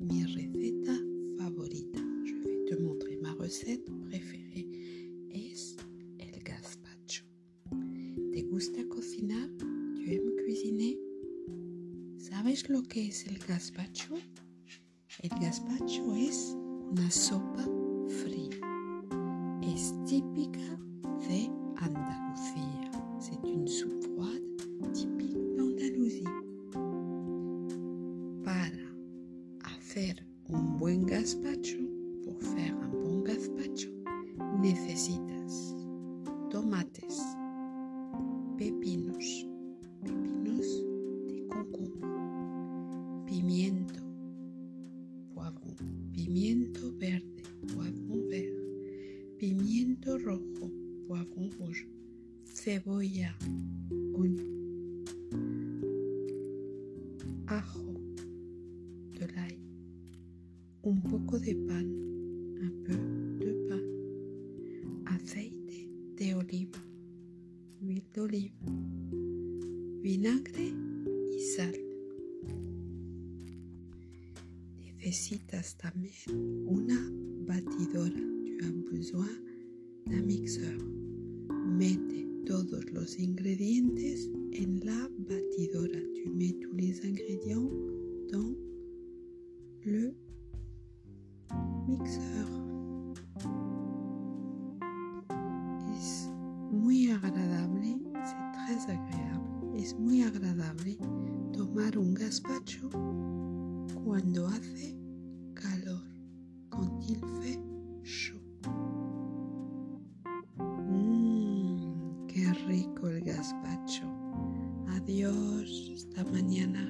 mi receta favorita. Je vais te montrer ma recette préférée. Es el gazpacho. ¿Te gusta cocinar? ¿Tu aimes cuisiner? ¿Sabes lo que es el gazpacho? El gazpacho es una sopa hacer un buen gazpacho, pour faire un bon gazpacho, necesitas tomates, pepinos, pepinos de concombre, pimiento, poivron, pimiento verde, poivron vert, pimiento rojo, poivron rouge, cebolla, oignon, ajo, un poco de pan, un peu de pan, aceite de oliva, huile d'oliva, vinagre y sal. Necesitas también una batidora. Tu as besoin d'un mixeur. Mete todos los ingredientes en la batidora. Tu mets tous les ingrédients dans le mixeur. Es muy agradable, c'est très. Es muy agradable tomar un gazpacho cuando hace calor, quand il. Mmm, qué rico el gazpacho. Adiós, hasta mañana.